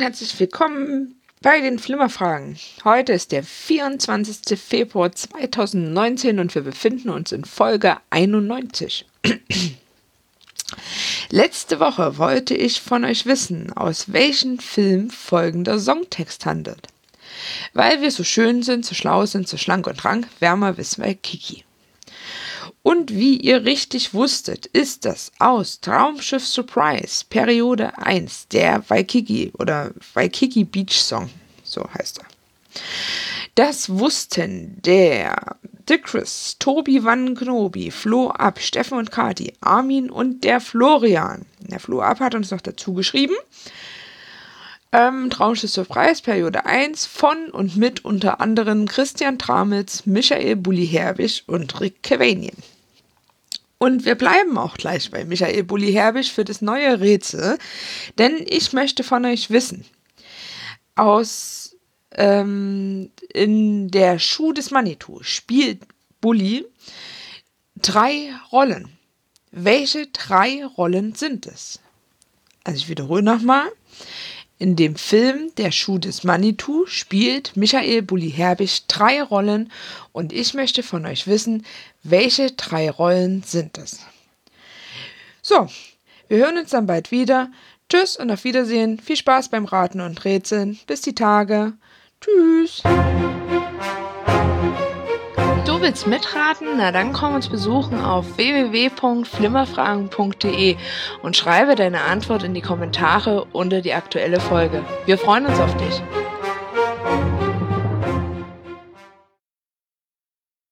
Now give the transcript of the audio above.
herzlich willkommen bei den Flimmerfragen. Heute ist der 24. Februar 2019 und wir befinden uns in Folge 91. Letzte Woche wollte ich von euch wissen, aus welchem Film folgender Songtext handelt. Weil wir so schön sind, so schlau sind, so schlank und rank, wärmer wissen wir Kiki. Und wie ihr richtig wusstet, ist das aus Traumschiff Surprise, Periode 1, der Waikiki oder Waikiki Beach Song, so heißt er. Das wussten der Dickris, Tobi Van Knobi, Flo Ab, Steffen und Kati, Armin und der Florian. Der Flo Ab hat uns noch dazu geschrieben. Ähm, Traumschiff Surprise, Periode 1 von und mit unter anderem Christian Tramitz, Michael Bulli-Herbig und Rick Kevanien. Und wir bleiben auch gleich bei Michael Bulli-Herbig für das neue Rätsel, denn ich möchte von euch wissen, aus ähm, in der Schuh des Manitou spielt Bulli drei Rollen. Welche drei Rollen sind es? Also ich wiederhole nochmal. In dem Film Der Schuh des Manitou spielt Michael Bulli-Herbig drei Rollen und ich möchte von euch wissen, welche drei Rollen sind es? So, wir hören uns dann bald wieder. Tschüss und auf Wiedersehen. Viel Spaß beim Raten und Rätseln. Bis die Tage. Tschüss. Willst mitraten? Na dann komm uns besuchen auf www.flimmerfragen.de und schreibe deine Antwort in die Kommentare unter die aktuelle Folge. Wir freuen uns auf dich.